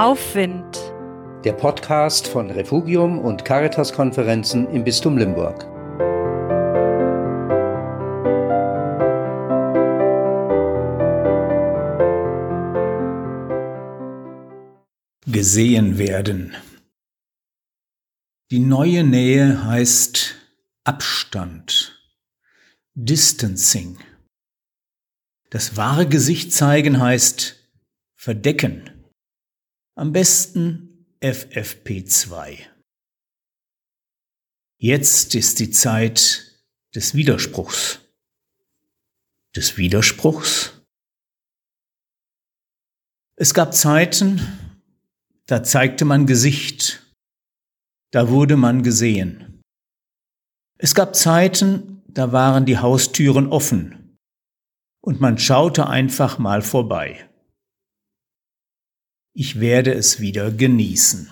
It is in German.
Aufwind. Der Podcast von Refugium und Caritas-Konferenzen im Bistum Limburg. Gesehen werden. Die neue Nähe heißt Abstand, Distancing. Das wahre Gesicht zeigen heißt verdecken. Am besten FFP2. Jetzt ist die Zeit des Widerspruchs. Des Widerspruchs? Es gab Zeiten, da zeigte man Gesicht, da wurde man gesehen. Es gab Zeiten, da waren die Haustüren offen, und man schaute einfach mal vorbei. Ich werde es wieder genießen.